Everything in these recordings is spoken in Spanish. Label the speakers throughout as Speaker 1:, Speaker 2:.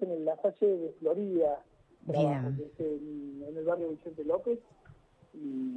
Speaker 1: En la calle de Florida, trabajo, que es en, en, el barrio Vicente López. Y,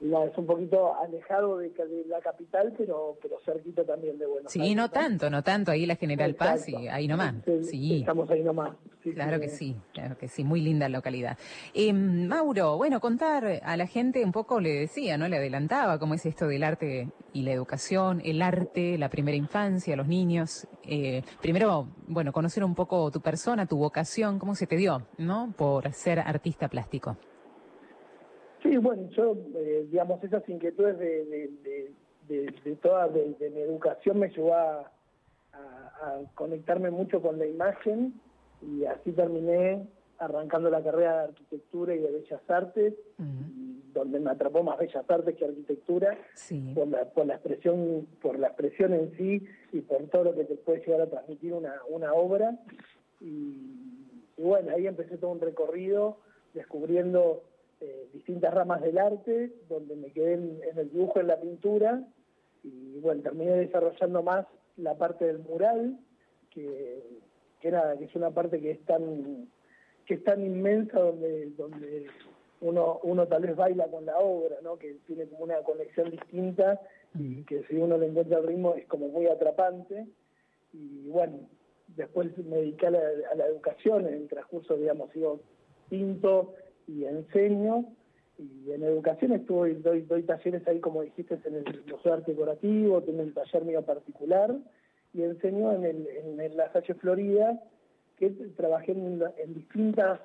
Speaker 1: es un poquito alejado de, la capital, pero pero cerquito también de Buenos
Speaker 2: sí, Aires. Sí, no tanto, no tanto, ahí la General Paz y ahí nomás. Sí,
Speaker 1: Estamos ahí nomás.
Speaker 2: claro que sí, claro que sí, muy linda localidad. Eh, Mauro, bueno, contar a la gente un poco, le decía, ¿no? Le adelantaba cómo es esto del arte y la educación, el arte, la primera infancia, los niños. Eh, primero, bueno, conocer un poco tu persona, tu vocación, cómo se te dio, ¿no? Por ser artista plástico.
Speaker 1: Sí, bueno, yo, eh, digamos, esas inquietudes de, de, toda de, mi educación me llevó a, conectarme mucho con la imagen y así terminé arrancando la carrera de arquitectura y de bellas artes, donde me atrapó más bellas artes que arquitectura, por, la, por la expresión, por la expresión en sí y por todo lo que te puede llegar a transmitir una, una obra. Y, y bueno, ahí empecé todo un recorrido descubriendo eh, distintas ramas del arte, donde me quedé en, el dibujo, en la pintura, y bueno, terminé desarrollando más la parte del mural, que, que nada, que es una parte que es tan, que es tan inmensa donde, donde uno, uno tal vez baila con la obra, ¿no? que tiene como una conexión distinta y que si uno le encuentra el ritmo es como muy atrapante. Y bueno, después me dediqué a la, a la educación en el transcurso, digamos, sigo pinto, y enseño. Y en educación estuve, doy, doy talleres ahí, como dijiste, en el Museo de Arte Decorativo, tengo un taller mío particular, y enseño en, el, en la Salle Florida, que trabajé en, distintas,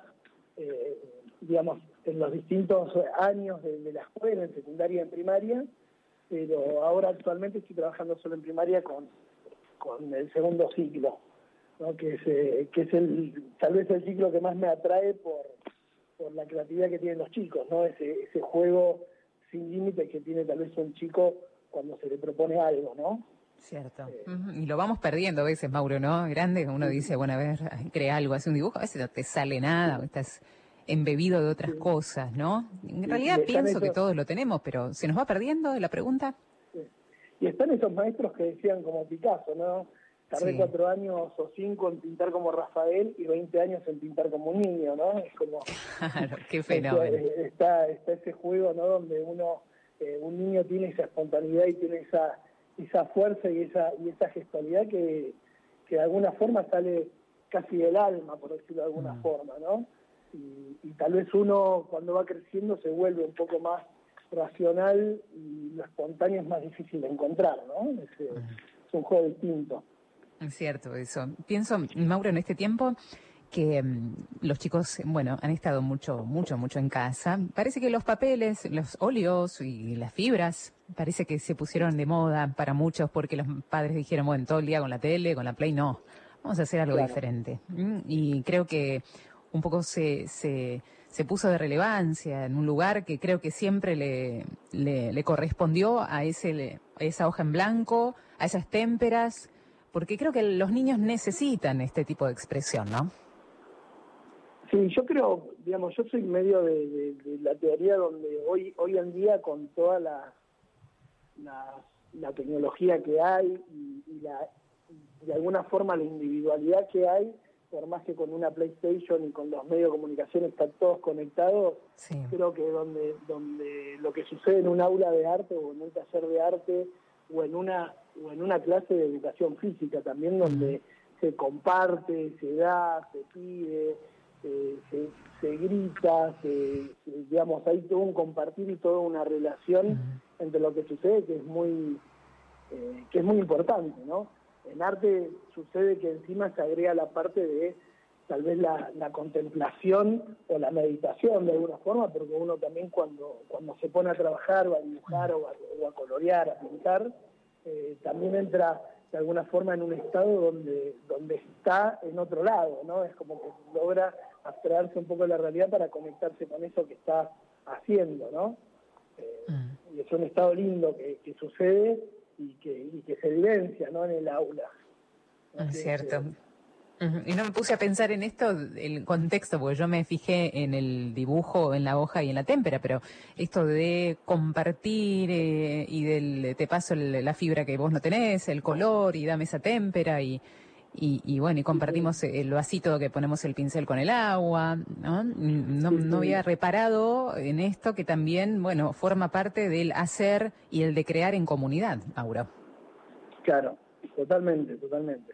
Speaker 1: eh, digamos, en los distintos años de, la escuela, en secundaria y en primaria, pero ahora actualmente estoy trabajando solo en primaria con, con el segundo ciclo, ¿no? que, es, eh, que es el tal vez el ciclo que más me atrae por por la creatividad que tienen los chicos, ¿no? Ese, ese juego sin límites que tiene tal vez un chico cuando se le propone algo, ¿no?
Speaker 2: Cierto. Eh, y lo vamos perdiendo a veces, Mauro, ¿no? Grande, uno dice, bueno, a ver, crea algo, hace un dibujo, a veces no te sale nada, o estás embebido de otras cosas, ¿no? En realidad pienso que todos lo tenemos, pero ¿se nos va perdiendo la pregunta?
Speaker 1: Y están esos maestros que decían como Picasso, ¿no? Tardé cuatro años o cinco en pintar como Rafael y 20 años en pintar como un niño, ¿no? Es como...
Speaker 2: Claro, qué fenómeno.
Speaker 1: Está, está ese juego, ¿no? Donde uno, eh, un niño tiene esa espontaneidad y tiene esa, esa fuerza y esa, y esa gestualidad que, que de alguna forma sale casi del alma, por decirlo de alguna mm. forma, ¿no? Y, tal vez uno cuando va creciendo se vuelve un poco más racional y lo espontáneo es más difícil de encontrar, ¿no? Es, eh, es un juego distinto.
Speaker 2: Es cierto eso. Pienso, Mauro, en este tiempo que mm, los chicos, bueno, han estado mucho, mucho, mucho en casa. Parece que los papeles, los óleos y las fibras, parece que se pusieron de moda para muchos porque los padres dijeron, bueno, todo el día con la tele, con la Play, no, vamos a hacer algo diferente. Y creo que un poco se, se, se puso de relevancia en un lugar que creo que siempre le, le, le correspondió a, ese, a esa hoja en blanco, a esas témperas porque creo que los niños necesitan este tipo de expresión, ¿no?
Speaker 1: Sí, yo creo, digamos, yo soy medio de, la teoría donde hoy hoy en día con toda la, la, tecnología que hay y, la, de alguna forma la individualidad que hay, por más que con una PlayStation y con los medios de comunicación están todos conectados, creo que donde, donde lo que sucede en un aula de arte o en un taller de arte o en una o en una clase de educación física también donde se comparte, se da, se pide, se, grita, se, digamos, hay todo un compartir y toda una relación entre lo que sucede que es muy eh, que es muy importante, ¿no? En arte sucede que encima se agrega la parte de tal vez la, contemplación o la meditación de alguna forma, porque uno también cuando, cuando se pone a trabajar o a dibujar o a colorear, a pintar, eh, también entra de alguna forma en un estado donde, donde está en otro lado, ¿no? Es como que logra abstraerse un poco de la realidad para conectarse con eso que está haciendo, ¿no? Eh, mm. Y es un estado lindo que, sucede y que, y que se evidencia, ¿no? En el aula.
Speaker 2: Es cierto. Y no me puse a pensar en esto, el contexto, porque yo me fijé en el dibujo, en la hoja y en la témpera, pero esto de compartir eh, y del te paso la fibra que vos no tenés, el color y dame esa témpera y, y, bueno, y compartimos el vasito que ponemos el pincel con el agua, ¿no? No, no había reparado en esto que también, bueno, forma parte del hacer y el de crear en comunidad, Aura.
Speaker 1: Claro, totalmente, totalmente.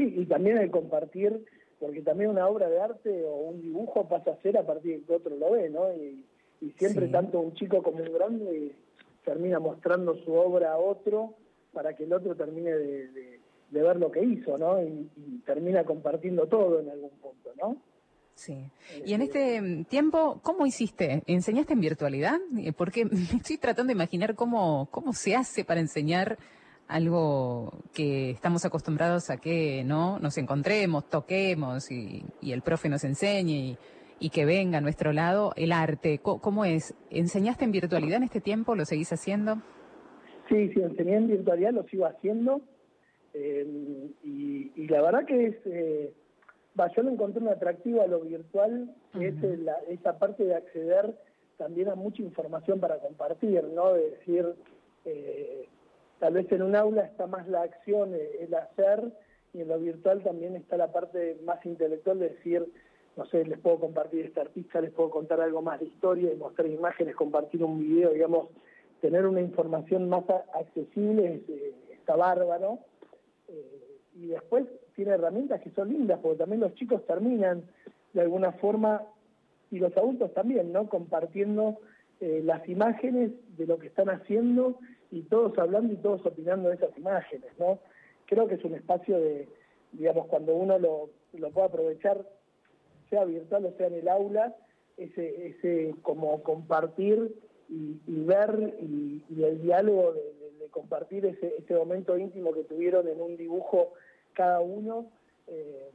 Speaker 1: Sí, y también el compartir, porque también una obra de arte o un dibujo pasa a ser a partir de que otro lo ve, ¿no? Y, siempre tanto un chico como un grande termina mostrando su obra a otro para que el otro termine de de ver lo que hizo, ¿no? Y, termina compartiendo todo en algún punto, ¿no?
Speaker 2: Sí. Y en este mm, tiempo, ¿cómo hiciste? ¿Enseñaste en virtualidad? Eh, porque estoy tratando de imaginar cómo, cómo se hace para enseñar algo que estamos acostumbrados a que no nos encontremos, toquemos y, el profe nos enseñe y, que venga a nuestro lado el arte. ¿Cómo, es? ¿Enseñaste en virtualidad en este tiempo? ¿Lo seguís haciendo?
Speaker 1: Sí, sí, enseñé en virtualidad, lo sigo haciendo. Eh, y, la verdad que es, eh, yo lo encontré un atractivo a lo virtual, que es esa parte de acceder también a mucha información para compartir, ¿no? De decir, eh, tal vez en un aula está más la acción, el hacer, y en lo virtual también está la parte más intelectual de decir, no sé, les puedo compartir este artista, les puedo contar algo más de historia, mostrar imágenes, compartir un video, digamos, tener una información más accesible está bárbaro. Eh, y después tiene herramientas que son lindas, porque también los chicos terminan de alguna forma, y los adultos también, ¿no? Compartiendo eh, las imágenes de lo que están haciendo y todos hablando y todos opinando de esas imágenes, ¿no? Creo que es un espacio de, digamos, cuando uno lo, lo puede aprovechar, sea virtual o sea en el aula, ese, ese como compartir y, ver y, el diálogo de, compartir ese, ese momento íntimo que tuvieron en un dibujo cada uno, eh,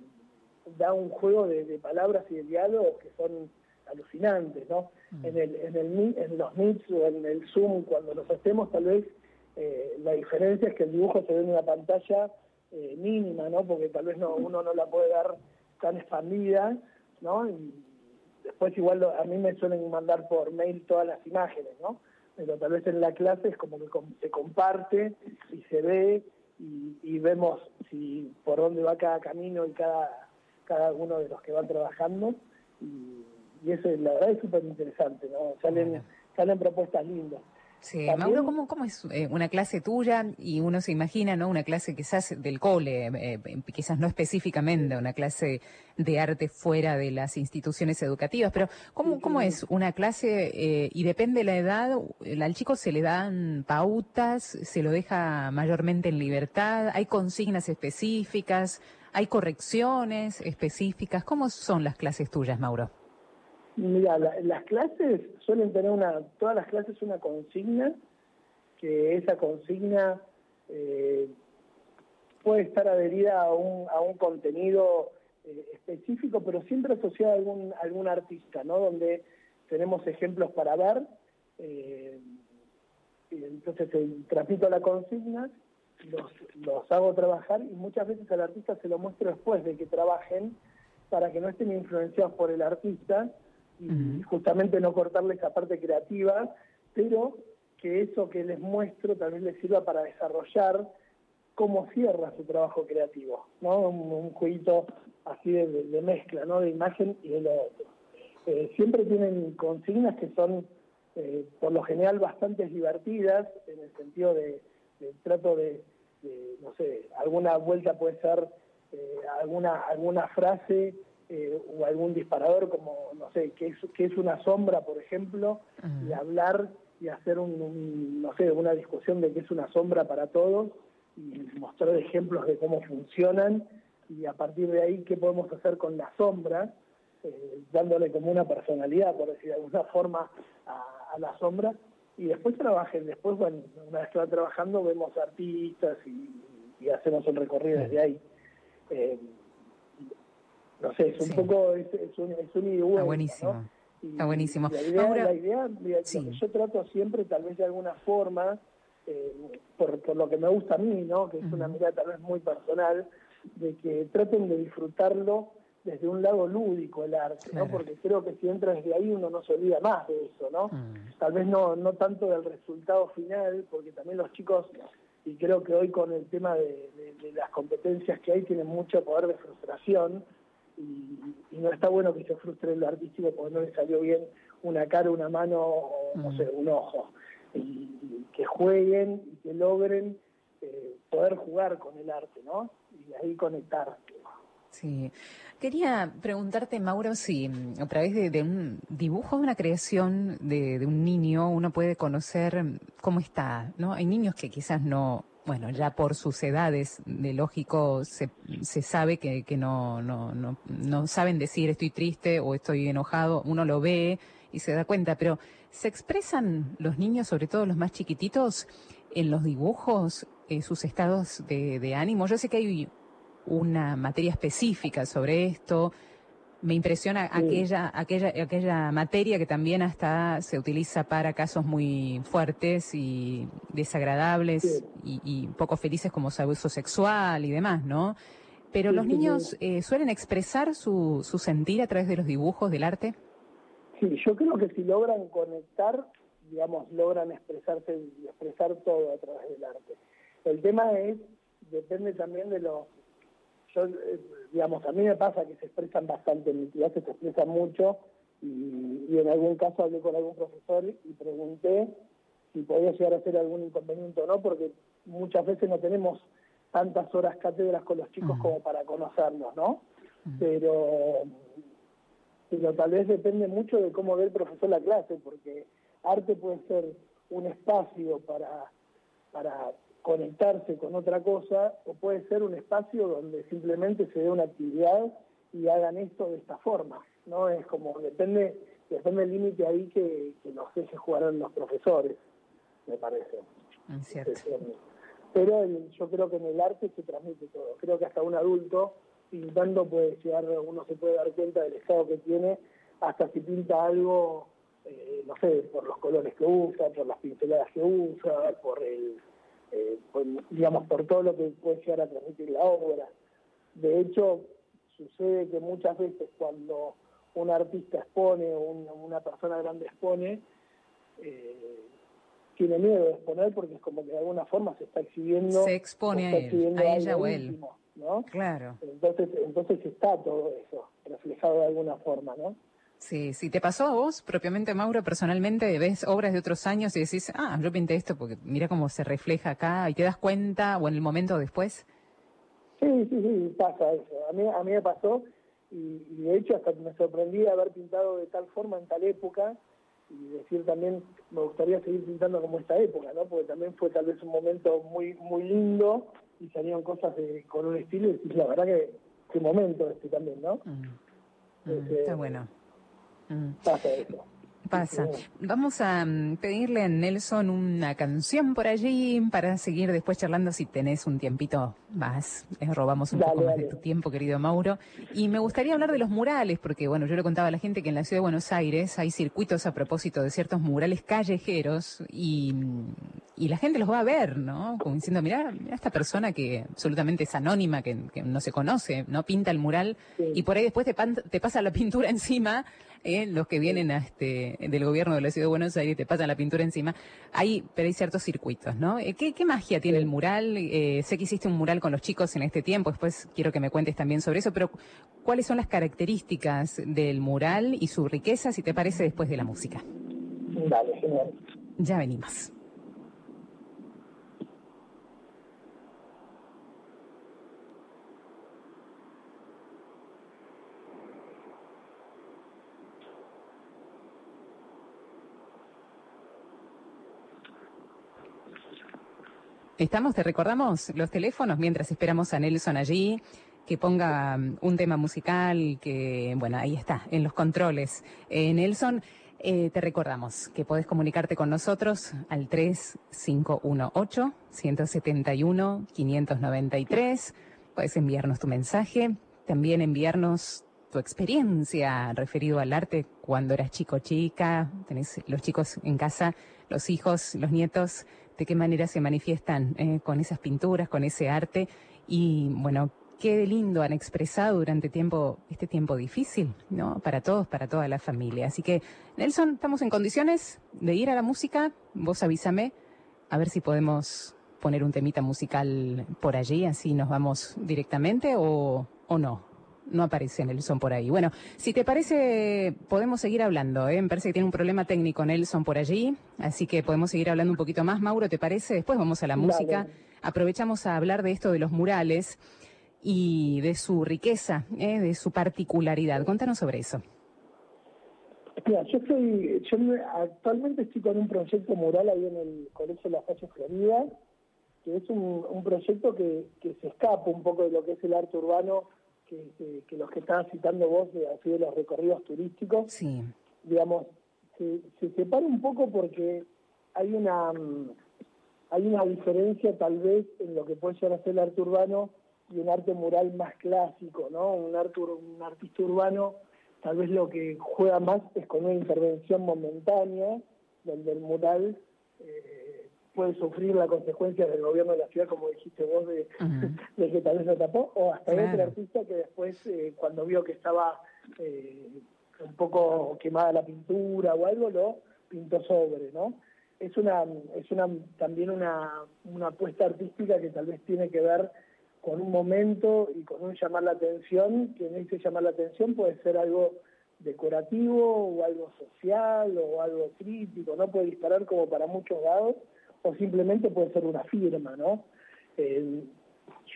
Speaker 1: da un juego de, palabras y de diálogos que son alucinantes, ¿no? Mm. En, el, en, el, en los Meets o en el Zoom, cuando los hacemos, tal vez eh, la diferencia es que el dibujo se ve en una pantalla eh, mínima, ¿no? Porque tal vez no, uno no la puede dar tan expandida, ¿no? Y después igual a mí me suelen mandar por mail todas las imágenes, ¿no? pero tal vez en la clase es como que se comparte y se ve y, vemos si por dónde va cada camino y cada, cada uno de los que van trabajando y, eso la verdad es súper interesante, ¿no? Salen, salen propuestas lindas.
Speaker 2: Sí, Mauro, ¿cómo, ¿cómo, es eh, una clase tuya? Y uno se imagina, ¿no? Una clase quizás del cole, eh, eh, quizás no específicamente una clase de arte fuera de las instituciones educativas, pero ¿cómo, cómo es una clase y depende de la edad? ¿Al chico se le dan pautas? ¿Se lo deja mayormente en libertad? ¿Hay consignas específicas? ¿Hay correcciones específicas? ¿Cómo son las clases tuyas, Mauro?
Speaker 1: Mira, las clases suelen tener una, todas las clases una consigna, que esa consigna eh, puede estar adherida a un, a un contenido eh, específico, pero siempre asociado a algún, algún artista, ¿no? Donde tenemos ejemplos para ver. Eh, entonces transmito la consigna, los, los hago trabajar y muchas veces al artista se lo muestro después de que trabajen para que no estén influenciados por el artista y justamente no cortarle esa parte creativa, pero que eso que les muestro también les sirva para desarrollar cómo cierra su trabajo creativo, ¿no? Un, jueguito así de, mezcla, ¿no? De imagen y de lo otro. Eh, siempre tienen consignas que son, eh, por lo general, bastante divertidas, en el sentido de, trato de, no sé, alguna vuelta puede ser eh, alguna, alguna frase eh, o algún disparador como, no sé, que es, que es una sombra, por ejemplo, y hablar y hacer un, no sé, una discusión de qué es una sombra para todos y mostrar ejemplos de cómo funcionan y a partir de ahí qué podemos hacer con la sombra, eh, dándole como una personalidad, por decir de alguna forma, a, la sombra. Y después trabajen, después, bueno, una vez que va trabajando vemos artistas y, hacemos un recorrido desde ahí. Eh, no sé, es un poco, es, un, es un Está
Speaker 2: buenísimo. Está buenísimo.
Speaker 1: La idea, la idea yo trato siempre, tal vez de alguna forma, eh, por, por lo que me gusta a mí, ¿no? que es una mirada tal vez muy personal, de que traten de disfrutarlo desde un lado lúdico el arte, ¿no? Porque creo que si entra desde ahí uno no se olvida más de eso, ¿no? Tal vez no no tanto del resultado final, porque también los chicos y creo que hoy con el tema de, las competencias que hay tienen mucho poder de frustración y, no está bueno que se frustre el artístico porque no le salió bien una cara, una mano o no mm. sé, un ojo. Y, que jueguen y que logren eh, poder jugar con el arte, ¿no? Y ahí conectar.
Speaker 2: Sí. Quería preguntarte, Mauro, si mm, a través de, un dibujo, una creación de, un niño, uno puede conocer mm, cómo está, ¿no? Hay niños que quizás no, bueno, ya por sus edades, de lógico, se, se sabe que, que no, no, no, no saben decir estoy triste o estoy enojado, uno lo ve y se da cuenta, pero ¿se expresan los niños, sobre todo los más chiquititos, en los dibujos, en sus estados de ánimo? Yo sé que hay una materia específica sobre esto. Me impresiona aquella, aquella, aquella materia que también hasta se utiliza para casos muy fuertes y desagradables y, poco felices como abuso sexual y demás, ¿no? Pero los niños eh, suelen expresar su, su sentir a través de los dibujos, del arte.
Speaker 1: Sí, yo creo que si logran conectar, digamos, logran expresarse y expresar todo a través del arte. El tema es, depende también de los yo, eh, digamos, a mí me pasa que se expresan bastante, en mi clase se expresan mucho y, en algún caso hablé con algún profesor y pregunté si podía llegar a ser algún inconveniente o no, porque muchas veces no tenemos tantas horas cátedras con los chicos como para conocernos, ¿no? Pero, pero tal vez depende mucho de cómo ve el profesor la clase, porque arte puede ser un espacio para, para conectarse con otra cosa o puede ser un espacio donde simplemente se dé una actividad y hagan esto de esta forma, ¿no? Es como, depende, depende del límite ahí que, que nos deje jugar los profesores, me parece.
Speaker 2: Cierto.
Speaker 1: Pero yo creo que en el arte se transmite todo. Creo que hasta un adulto pintando puede llegar, uno se puede dar cuenta del estado que tiene, hasta si pinta algo, eh, no sé, por los colores que usa, por las pinceladas que usa, por el eh, digamos, por todo lo que puede llegar a transmitir la obra. De hecho, sucede que muchas veces cuando un artista expone o una persona grande expone, eh, tiene miedo de exponer porque es como que de alguna forma se está exhibiendo.
Speaker 2: Se expone a, él, a ella o él.
Speaker 1: ¿no?
Speaker 2: Claro.
Speaker 1: Entonces, entonces está todo eso reflejado de alguna forma, ¿no?
Speaker 2: Sí, sí, ¿te pasó a vos propiamente, Mauro, personalmente? ¿Ves obras de otros años y decís, ah, yo pinté esto porque mira cómo se refleja acá y te das cuenta o en el momento después?
Speaker 1: Sí, sí, sí, pasa eso. A mí, a mí me pasó y, de hecho hasta me sorprendí haber pintado de tal forma en tal época y decir también, me gustaría seguir pintando como esta época, ¿no? Porque también fue tal vez un momento muy muy lindo y salieron cosas de, con un estilo y la verdad que qué momento este también, ¿no?
Speaker 2: Mm. Mm, está bueno.
Speaker 1: Pasa eso.
Speaker 2: Pasa. Vamos a mm, pedirle a Nelson una canción por allí para seguir después charlando si tenés un tiempito más. Robamos un poco más de tu tiempo, querido Mauro. Y me gustaría hablar de los murales, porque bueno, yo le contaba a la gente que en la ciudad de Buenos Aires hay circuitos a propósito de ciertos murales callejeros y, mm, y la gente los va a ver, ¿no? Como diciendo, mira, esta persona que absolutamente es anónima, que, no se conoce, ¿no? Pinta el mural y por ahí después te, te pasa la pintura encima ¿eh? los que vienen a este, del gobierno de la Ciudad de Buenos Aires te pasan la pintura encima. Hay, pero hay ciertos circuitos, ¿no? Eh, ¿Qué, qué magia tiene el mural? Eh, sé que hiciste un mural con los chicos en este tiempo, después quiero que me cuentes también sobre eso, pero ¿cuáles son las características del mural y su riqueza, si te parece, después de la música?
Speaker 1: Dale, genial.
Speaker 2: Ya venimos. Estamos, te recordamos los teléfonos mientras esperamos a Nelson allí, que ponga um, un tema musical, que, bueno, ahí está, en los controles. Eh, Nelson, eh, te recordamos que podés comunicarte con nosotros al 3518-171-593. Puedes enviarnos tu mensaje, también enviarnos tu experiencia referido al arte cuando eras chico chica, tenés los chicos en casa, los hijos, los nietos de qué manera se manifiestan eh, con esas pinturas, con ese arte y bueno, qué lindo han expresado durante tiempo, este tiempo difícil, ¿no? Para todos, para toda la familia. Así que, Nelson, estamos en condiciones de ir a la música. Vos avísame a ver si podemos poner un temita musical por allí, así nos vamos directamente o, o no? No aparece Nelson por ahí. Bueno, si te parece, podemos seguir hablando. ¿eh? Me parece que tiene un problema técnico Nelson por allí, así que podemos seguir hablando un poquito más. Mauro, ¿te parece? Después vamos a la música. Aprovechamos a hablar de esto de los murales y de su riqueza, ¿eh? de su particularidad. Contanos sobre eso.
Speaker 1: Mira, yo estoy, yo actualmente estoy con un proyecto mural ahí en el Colegio La Falle Florida, que es un, proyecto que, se escapa un poco de lo que es el arte urbano, que, los que estabas citando vos, de, así de los recorridos turísticos.
Speaker 2: Sí.
Speaker 1: Digamos, se, se separa un poco porque hay una hay una diferencia tal vez en lo que puede ser hacer el arte urbano y un arte mural más clásico, ¿no? Un, arte, un artista urbano tal vez lo que juega más es con una intervención momentánea, donde el mural eh, puede sufrir la consecuencia del gobierno de la ciudad, como dijiste vos, de, que tal vez lo tapó, o hasta otro artista que después, eh, cuando vio que estaba eh, un poco quemada la pintura o algo, lo pintó sobre, ¿no? Es una, es una también una, una apuesta artística que tal vez tiene que ver con un momento y con un llamar la atención, que en ese llamar la atención puede ser algo decorativo o algo social o algo crítico, no puede disparar como para muchos lados o simplemente puede ser una firma, ¿no? Eh,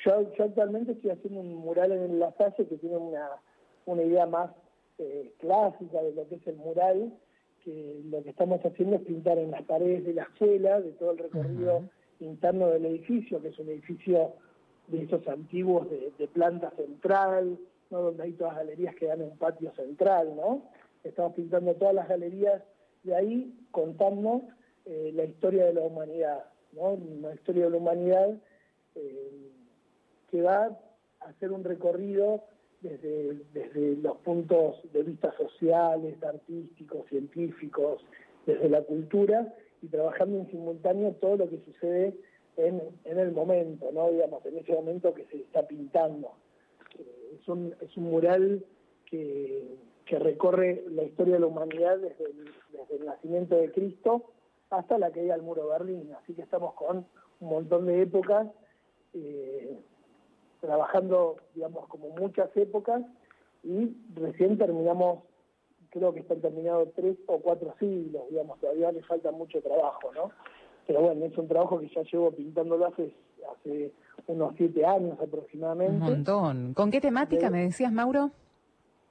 Speaker 1: yo, actualmente estoy haciendo un mural en La Salle que tiene una, una idea más eh, clásica de lo que es el mural, que lo que estamos haciendo es pintar en las paredes de la escuela, de todo el recorrido interno del edificio, que es un edificio de esos antiguos de, planta central, ¿no? donde hay todas las galerías que dan un patio central, ¿no? Estamos pintando todas las galerías de ahí, contando eh, la historia de la humanidad, ¿no? Una historia de la humanidad eh, que va a hacer un recorrido desde, desde los puntos de vista sociales, artísticos, científicos, desde la cultura y trabajando en simultáneo todo lo que sucede en, el momento, ¿no? Digamos, en ese momento que se está pintando. Eh, es, un, es un mural que, que recorre la historia de la humanidad desde el nacimiento de Cristo hasta la caída del muro de Berlín. Así que estamos con un montón de épocas, eh, trabajando, digamos, como muchas épocas, y recién terminamos, creo que están terminados tres o cuatro siglos, digamos, todavía le falta mucho trabajo, ¿no? pero bueno, es un trabajo que ya llevo pintándolo hace, hace unos siete años aproximadamente. Un
Speaker 2: montón. ¿Con qué temática me decías, Mauro?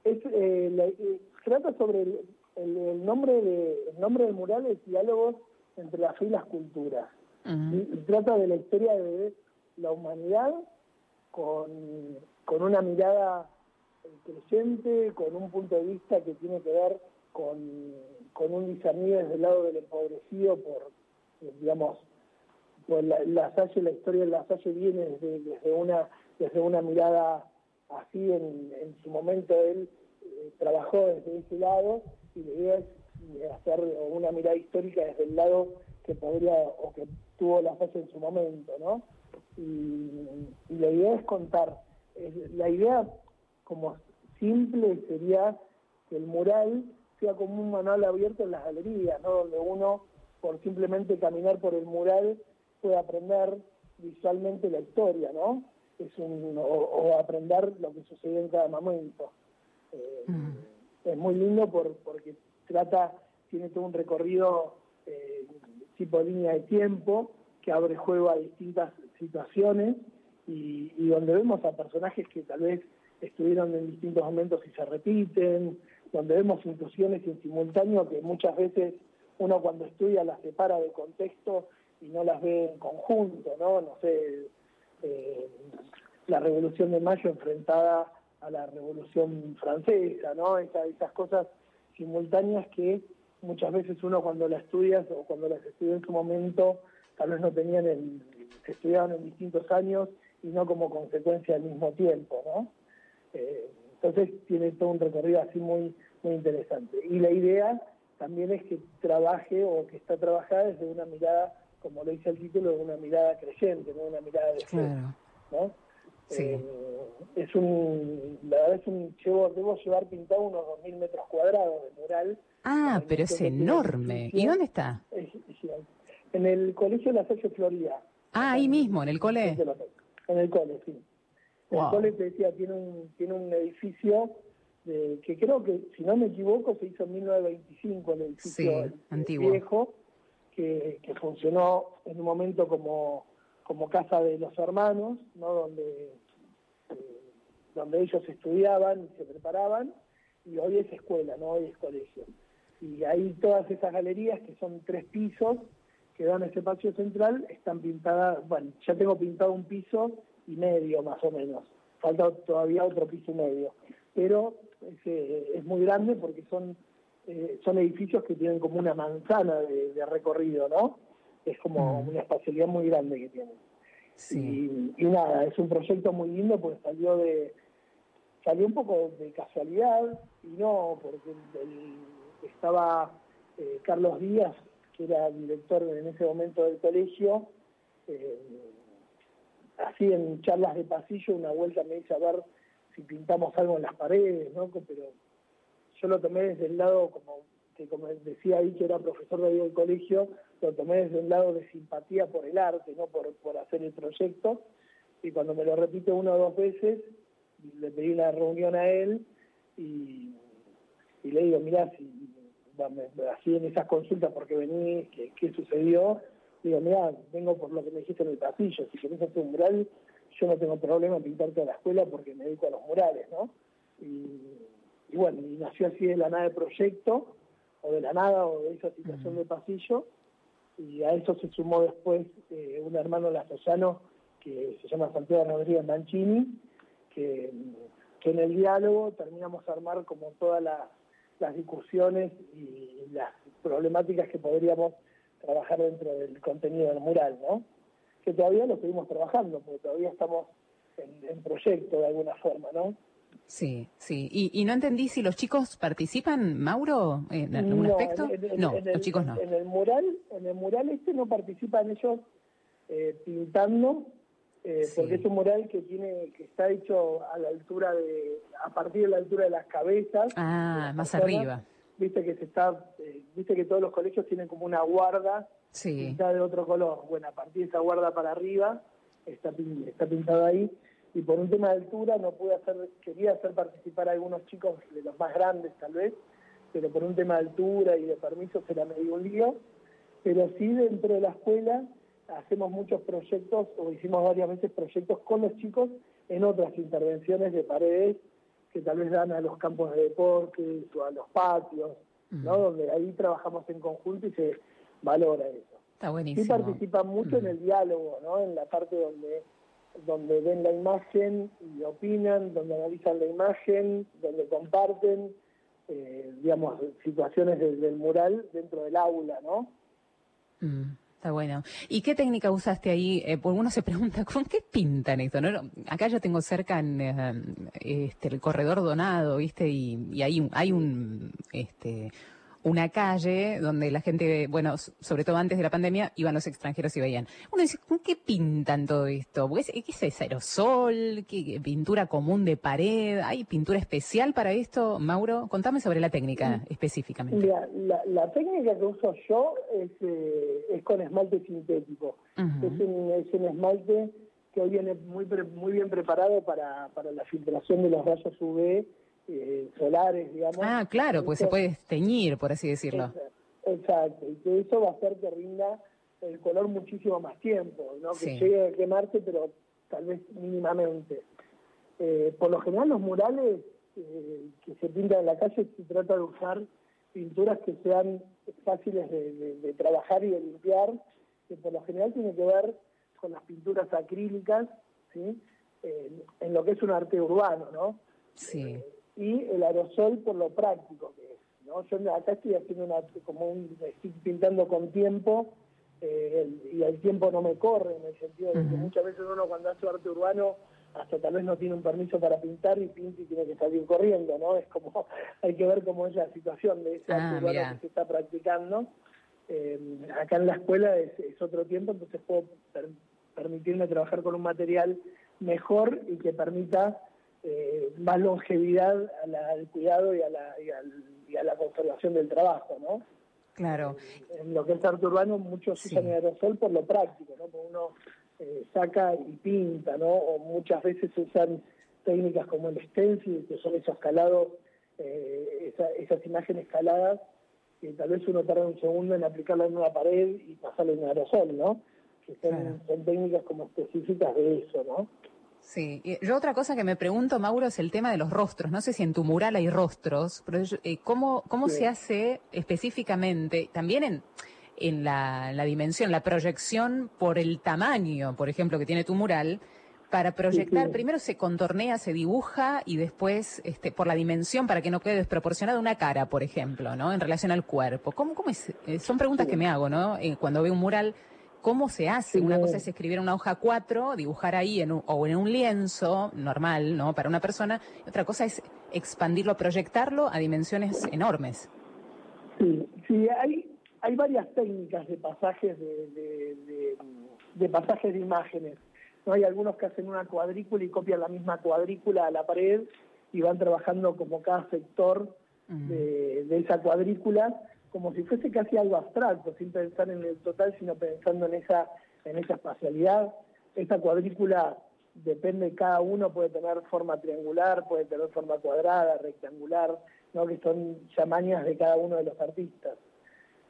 Speaker 1: Es, eh, eh, trata sobre el, nombre de, el nombre del mural es Diálogos entre la fe y las culturas. y, trata de la historia de la humanidad con, con una mirada creyente, con un punto de vista que tiene que ver con, con un discernir desde el lado del empobrecido por digamos, pues la, la Salle, la historia de la Salle viene desde, una desde una mirada así, en, en su momento él eh, trabajó desde ese lado y la idea es hacer una mirada histórica desde el lado que podría o que tuvo la Salle en su momento, ¿no? Y, la idea es contar, la idea como simple sería que el mural sea como un manual abierto en las galerías, ¿no? Donde uno por simplemente caminar por el mural puede aprender visualmente la historia, ¿no? O, aprender lo que sucedió en cada momento. Eh, es muy lindo por, porque trata, tiene todo un recorrido eh, tipo línea de tiempo que abre juego a distintas situaciones y, donde vemos a personajes que tal vez estuvieron en distintos momentos y se repiten, donde vemos inclusiones en simultáneo que muchas veces uno cuando estudia las separa de contexto y no las ve en conjunto, ¿no? No sé, eh, la Revolución de Mayo enfrentada a la Revolución Francesa, ¿no? esas cosas simultáneas que muchas veces uno cuando las estudias o cuando las estudió en su momento, tal vez no tenían, el, se estudiaban en distintos años y no como consecuencia al mismo tiempo, ¿no? Eh, entonces tiene todo un recorrido así muy, muy interesante. Y la idea también es que trabaje o que está trabajada desde una mirada, como lo dice el título, de una mirada creyente, no una mirada de fe. ¿no? Sí. Eh, es un, la verdad es un, llevo, debo llevar pintado unos 2.000 metros cuadrados de mural.
Speaker 2: Ah, pero es enorme. ¿Y dónde está?
Speaker 1: en el Colegio de la Salle Florida.
Speaker 2: Ah, ahí mismo, en el cole.
Speaker 1: En el cole, sí. El cole, te decía, tiene un, tiene un edificio que creo que, si no me equivoco, se hizo en 1925, el edificio viejo, que, que, funcionó en un momento como, como casa de los hermanos, ¿no? donde, eh, donde ellos estudiaban y se preparaban, y hoy es escuela, no hoy es colegio. Y ahí todas esas galerías, que son tres pisos, que dan ese patio central, están pintadas, bueno, ya tengo pintado un piso y medio más o menos, falta todavía otro piso y medio, pero es, eh, muy grande porque son, eh, son edificios que tienen como una manzana de, recorrido, ¿no? Es como mm. una espacialidad muy grande que tienen. Sí. Y, nada, es un proyecto muy lindo porque salió de salió un poco de casualidad y no porque estaba eh, Carlos Díaz, que era director en ese momento del colegio, así en charlas de pasillo una vuelta me dice a ver si pintamos algo en las paredes, ¿no? Pero yo lo tomé desde el lado, como, que como decía ahí que era profesor de del colegio, lo tomé desde el lado de simpatía por el arte, no por, por hacer el proyecto. Y cuando me lo repite una o dos veces, le pedí una reunión a él y, le digo, mira, si así en esas consultas, porque venís, qué, sucedió, digo, mira, vengo por lo que me dijiste en el pasillo, si querés hacer un mural, yo no tengo problema en pintar toda la escuela porque me dedico a los murales, ¿no? Y, bueno, y nació así de la nada el proyecto, o de la nada, o de esa situación de pasillo, y a eso se sumó después eh, un hermano lasosano que se llama Santiago Rodríguez Mancini, que, que en el diálogo terminamos a armar como todas las discusiones y las problemáticas que podríamos trabajar dentro del contenido del mural, ¿no? Que todavía lo seguimos trabajando, porque todavía estamos en, proyecto de alguna forma, ¿no?
Speaker 2: Sí, sí. Y, no entendí si los chicos participan, Mauro, en algún aspecto. no, los chicos no.
Speaker 1: En el mural, en el mural este no participan ellos eh, pintando, eh, porque es un mural que tiene, que está hecho a la altura de, a partir de la altura de las cabezas.
Speaker 2: Ah, más arriba
Speaker 1: viste que se está, eh, viste que todos los colegios tienen como una guarda pintada de otro color. Bueno, a partir de esa guarda para arriba está, está pintado ahí. Y por un tema de altura no pude hacer, quería hacer participar a algunos chicos de los más grandes tal vez, pero por un tema de altura y de permiso se la medio un lío. Pero sí dentro de la escuela hacemos muchos proyectos, o hicimos varias veces proyectos con los chicos en otras intervenciones de paredes que tal vez dan a los campos de deportes o a los patios, ¿no? Donde ahí trabajamos en conjunto y se valora eso.
Speaker 2: Está buenísimo.
Speaker 1: Sí participan mucho en el diálogo, ¿no? En la parte donde donde ven la imagen y opinan, donde analizan la imagen, donde comparten, eh, digamos, situaciones del, mural dentro del aula, ¿no?
Speaker 2: Está bueno. ¿Y qué técnica usaste ahí? Eh, porque uno se pregunta, ¿con qué pintan esto? Acá yo tengo cerca en, eh, este, el corredor donado, ¿viste? Y, y hay, hay un, este, una calle donde la gente, bueno, sobre todo antes de la pandemia, iban los extranjeros y veían. Uno dice, ¿con qué pintan todo esto? ¿Qué es ese aerosol? ¿Qué pintura común de pared? ¿Hay pintura especial para esto? Mauro, contame sobre la técnica específicamente.
Speaker 1: la, técnica que uso yo es, eh, es con esmalte sintético. es, un, es un esmalte que hoy viene muy, muy bien preparado para, para la filtración de los rayos UV eh, solares, digamos.
Speaker 2: Ah, claro, pues se puede teñir, por así decirlo.
Speaker 1: Exacto, y que eso va a hacer que rinda el color muchísimo más tiempo, ¿no? Que llegue a quemarse, pero tal vez mínimamente. Eh, por lo general los murales eh, que se pintan en la calle se trata de usar pinturas que sean fáciles de, trabajar y de limpiar, que por lo general tiene que ver con las pinturas acrílicas, ¿sí? en lo que es un arte urbano, ¿no?
Speaker 2: Sí
Speaker 1: y el aerosol por lo práctico que es. ¿no? Yo acá estoy haciendo una, como un, estoy pintando con tiempo eh, y el tiempo no me corre en el sentido de que muchas veces uno cuando hace arte urbano hasta tal vez no tiene un permiso para pintar y pinta y tiene que salir corriendo, ¿no? Es como, hay que ver cómo es la situación de ese arte ah, urbano que se está practicando. Eh, acá en la escuela es, otro tiempo, entonces puedo permitirme trabajar con un material mejor y que permita eh, más longevidad al cuidado y a, la, y, a la conservación del trabajo, ¿no?
Speaker 2: Claro.
Speaker 1: En lo que es arte urbano, muchos usan el aerosol por lo práctico, ¿no? Porque uno eh, saca y pinta, ¿no? O muchas veces usan técnicas como el stencil, que son esos calados, eh, esas imágenes caladas, que tal vez uno tarda un segundo en aplicarla en una pared y pasarle en aerosol, ¿no? Que son, son técnicas como específicas de eso, ¿no?
Speaker 2: Sí, yo otra cosa que me pregunto, Mauro, es el tema de los rostros. No sé si en tu mural hay rostros, pero eh, ¿cómo, cómo se hace específicamente, también en, en la, dimensión, la proyección por el tamaño, por ejemplo, que tiene tu mural? Para proyectar, primero se contornea, se dibuja y después este, por la dimensión para que no quede desproporcionada una cara, por ejemplo, ¿no? En relación al cuerpo. ¿Cómo, cómo es? Eh, son preguntas que me hago, ¿no? Eh, cuando veo un mural, cómo se hace. Una cosa es escribir una hoja 4, dibujar ahí en o en un lienzo normal, ¿no? Para una persona. otra cosa es expandirlo, proyectarlo a dimensiones enormes.
Speaker 1: Sí, sí, hay, hay varias técnicas de pasajes de, de, pasajes de imágenes. ¿no? Hay algunos que hacen una cuadrícula y copian la misma cuadrícula a la pared y van trabajando como cada sector de, de esa cuadrícula como si fuese casi algo abstracto, sin pensar en el total, sino pensando en esa, en esa espacialidad. Esta cuadrícula depende, cada uno puede tener forma triangular, puede tener forma cuadrada, rectangular, ¿no? que son llamañas de cada uno de los artistas.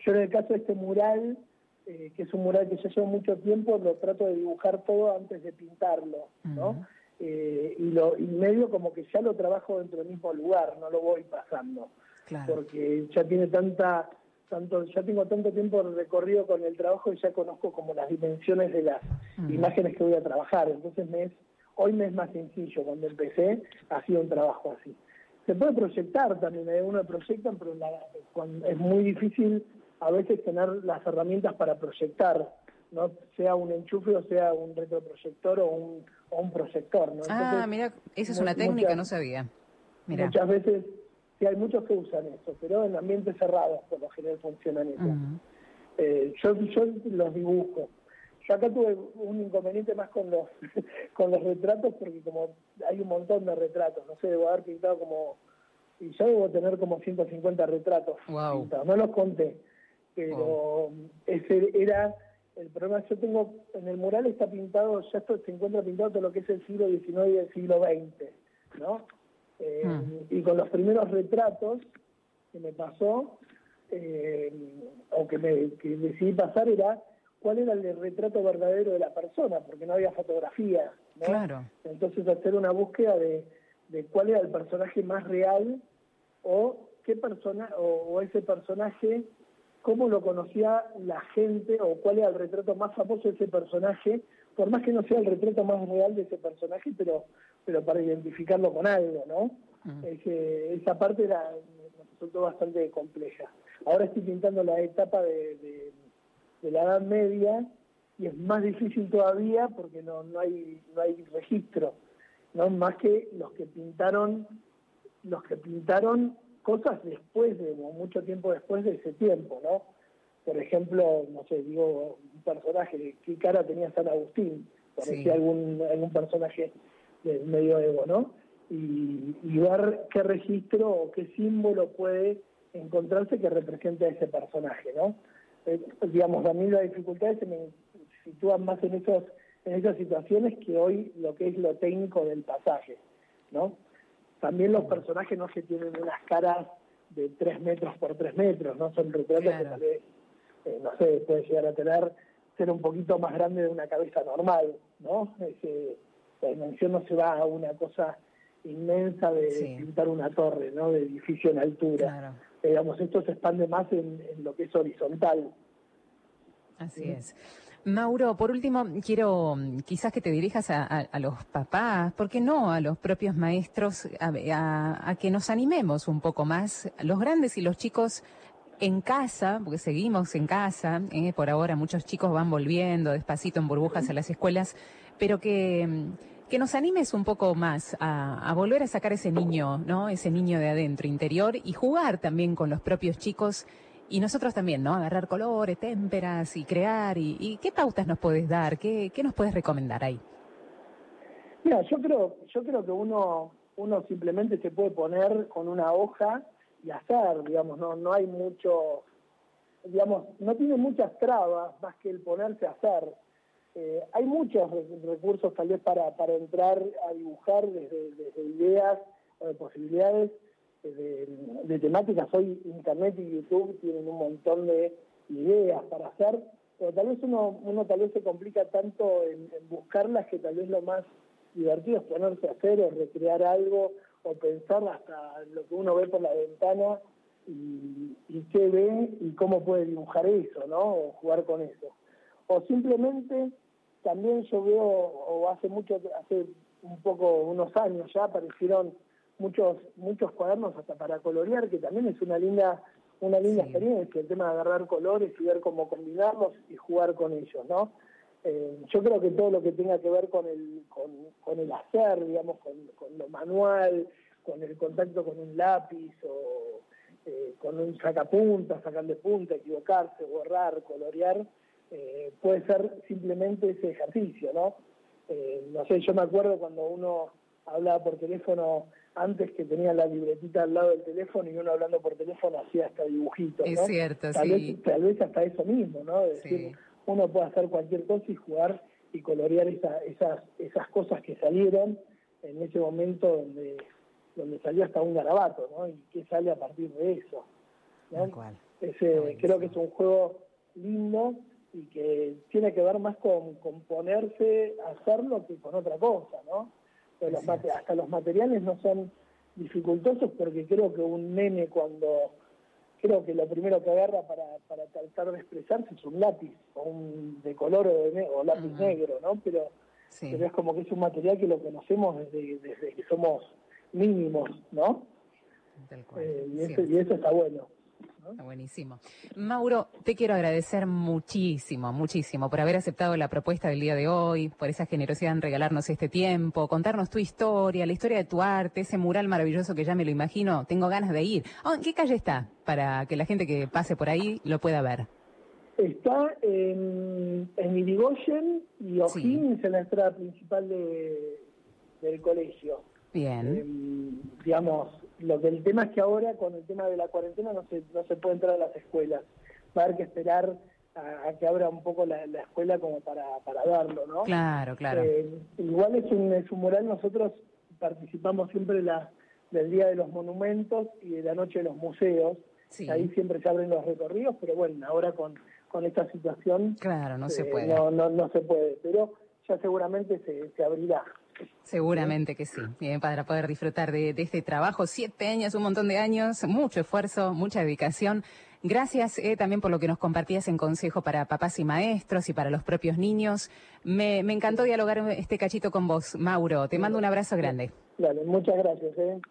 Speaker 1: Yo en el caso de este mural, eh, que es un mural que ya lleva mucho tiempo, lo trato de dibujar todo antes de pintarlo, ¿no? Eh, y, lo, y medio como que ya lo trabajo dentro del mismo lugar, no lo voy pasando porque ya tiene tanta tanto ya tengo tanto tiempo recorrido con el trabajo y ya conozco como las dimensiones de las imágenes que voy a trabajar. Entonces me es, hoy me es más sencillo. Cuando empecé hacía un trabajo así. Se puede proyectar también ¿eh? uno proyecta pero es muy difícil a veces tener las herramientas para proyectar no sea un enchufe o sea un retroproyector o un, o un proyector ¿no?
Speaker 2: ah mira esa es una técnica no sabía.
Speaker 1: Muchas veces Sí, hay muchos que usan eso, pero en ambientes cerrados por lo general funcionan eso. Eh, yo, yo los dibujo. Yo acá tuve un inconveniente más con los con los retratos porque como hay un montón de retratos, no sé, debo haber pintado como y yo debo tener como 150 retratos pintados, no los conté, pero ese era el problema. Yo tengo en el mural está pintado, ya esto se encuentra pintado todo lo que es el siglo XIX y el siglo XX, ¿no? Eh, mm. Y con los primeros retratos que me pasó, eh, o que, me, decidí pasar, era cuál era el retrato verdadero de la persona, porque no había fotografía. Claro. Entonces hacer una búsqueda de, cuál era el personaje más real o qué persona o, ese personaje cómo lo conocía la gente o cuál era el retrato más famoso de ese personaje, por más que no sea el retrato más real de ese personaje, pero pero para identificarlo con algo, ¿no? Mm. esa parte era, me resultó bastante compleja. Ahora estoy pintando la etapa de, la Edad Media y es más difícil todavía porque no, no hay no hay registro, no más que los que pintaron los que pintaron cosas después de mucho tiempo después de ese tiempo, ¿no? Por ejemplo, no sé, digo un personaje, ¿qué cara tenía San Agustín? Por decir algún algún personaje del medioevo, ¿no? Y, ver qué registro o qué símbolo puede encontrarse que represente a ese personaje, ¿no? Eh, digamos, a mí las dificultades se me sitúan más en esos en esas situaciones que hoy lo que es lo técnico del pasaje, ¿no? También los personajes no se tienen unas caras de tres metros por tres metros, ¿no? Son retratos que tal vez, eh, no sé, puede llegar a tener, ser un poquito más grande de una cabeza normal, ¿no? Ese, la dimensión no se va a una cosa inmensa de pintar una torre, ¿no? De edificio en altura. Digamos, esto se expande más en, lo que es horizontal.
Speaker 2: Así es. Mauro, por último, quiero quizás que te dirijas a, los papás, ¿por qué no a los propios maestros, a, que nos animemos un poco más, los grandes y los chicos en casa, porque seguimos en casa, ¿eh? por ahora muchos chicos van volviendo despacito en burbujas a las escuelas, pero que que nos animes un poco más a, volver a sacar ese niño, ¿no? Ese niño de adentro, interior, y jugar también con los propios chicos y nosotros también, ¿no? Agarrar colores, témperas y crear. ¿Y, qué pautas nos puedes dar? ¿Qué, nos puedes recomendar ahí?
Speaker 1: Mira, yo creo, yo creo que uno, uno simplemente se puede poner con una hoja y hacer, digamos, no, no hay mucho, digamos, no tiene muchas trabas más que el ponerse a hacer. Eh, hay muchos recursos tal vez para, entrar a dibujar desde, ideas o de posibilidades de, de, temáticas. Hoy Internet y YouTube tienen un montón de ideas para hacer, pero tal vez uno, uno tal vez se complica tanto en, buscarlas que tal vez lo más divertido es ponerse a hacer o recrear algo o pensar hasta lo que uno ve por la ventana y qué ve y cómo puede dibujar eso, ¿no? O jugar con eso. O simplemente también yo veo, o hace mucho, hace un poco, unos años ya aparecieron muchos, muchos cuadernos hasta para colorear, que también es una linda una linda experiencia, el tema de agarrar colores y ver cómo combinarlos y jugar con ellos, ¿no? Eh, yo creo que todo lo que tenga que ver con el, con, el hacer, digamos, con, lo manual, con el contacto con un lápiz o eh, con un sacapunta, sacarle punta, equivocarse, borrar, colorear, eh, puede ser simplemente ese ejercicio, ¿no? no sé, yo me acuerdo cuando uno hablaba por teléfono antes que tenía la libretita al lado del teléfono y uno hablando por teléfono hacía hasta dibujitos.
Speaker 2: Es cierto,
Speaker 1: tal
Speaker 2: sí.
Speaker 1: Vez, tal vez hasta eso mismo, ¿no? Es decir, uno puede hacer cualquier cosa y jugar y colorear esas, esas cosas que salieron en ese momento donde, donde salió hasta un garabato, ¿no? Y qué sale a partir de eso. ¿no? Ese, creo que es un juego lindo y que tiene que ver más con, con ponerse a hacerlo que con otra cosa, ¿no? hasta los materiales no son dificultosos porque creo que un nene cuando creo que lo primero que agarra para, para tratar de expresarse es un lápiz o un de color o, lápiz negro, ¿no? Pero, pero es como que es un material que lo conocemos desde, desde que somos mínimos, ¿no? Eh, y, eso, y eso está bueno.
Speaker 2: Buenísimo. Mauro, te quiero agradecer muchísimo, muchísimo por haber aceptado la propuesta del día de hoy, por esa generosidad en regalarnos este tiempo, contarnos tu historia, la historia de tu arte, ese mural maravilloso que ya me lo imagino. Tengo ganas de ir. Oh, ¿En qué calle está? Para que la gente que pase por ahí lo pueda ver.
Speaker 1: Está en, en Irigoyen y O'Higgins, en la entrada principal del colegio.
Speaker 2: Bien.
Speaker 1: Em, digamos, lo que el tema es que ahora con el tema de la cuarentena no se, no se puede entrar a las escuelas. Va a haber que esperar a, que abra un poco la, escuela como para, para darlo, ¿no?
Speaker 2: Claro, claro. Eh,
Speaker 1: igual es un, es un mural, nosotros participamos siempre la, del Día de los Monumentos y de la Noche de los Museos. Ahí siempre se abren los recorridos, pero bueno, ahora con, con esta situación...
Speaker 2: Claro, no se eh, puede.
Speaker 1: No, no, no se puede, pero ya seguramente se, se abrirá.
Speaker 2: Seguramente que sí, bien, para poder disfrutar de, este trabajo. Siete años, un montón de años, mucho esfuerzo, mucha dedicación. Gracias eh, también por lo que nos compartías en consejo para papás y maestros y para los propios niños. Me, encantó dialogar este cachito con vos, Mauro. Te mando un abrazo grande.
Speaker 1: Dale, muchas gracias. Eh.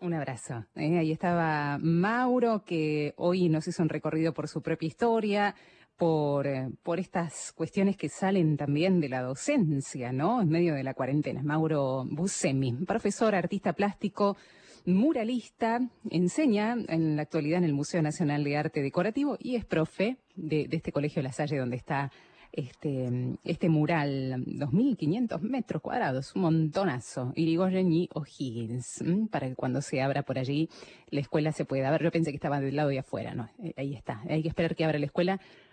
Speaker 2: Un abrazo. Eh, ahí estaba Mauro, que hoy nos hizo un recorrido por su propia historia, por, eh, por estas cuestiones que salen también de la docencia, ¿no? En medio de la cuarentena. Mauro Buscemi, profesor, artista plástico, muralista, enseña en la actualidad en el Museo Nacional de Arte Decorativo y es profe de, este colegio La Salle donde está este, este mural, 2.500 metros cuadrados, un montonazo, Irigoyen y O'Higgins, para que cuando se abra por allí la escuela se pueda ver. Yo pensé que estaba del lado de afuera, ¿no? Eh, ahí está, hay que esperar que abra la escuela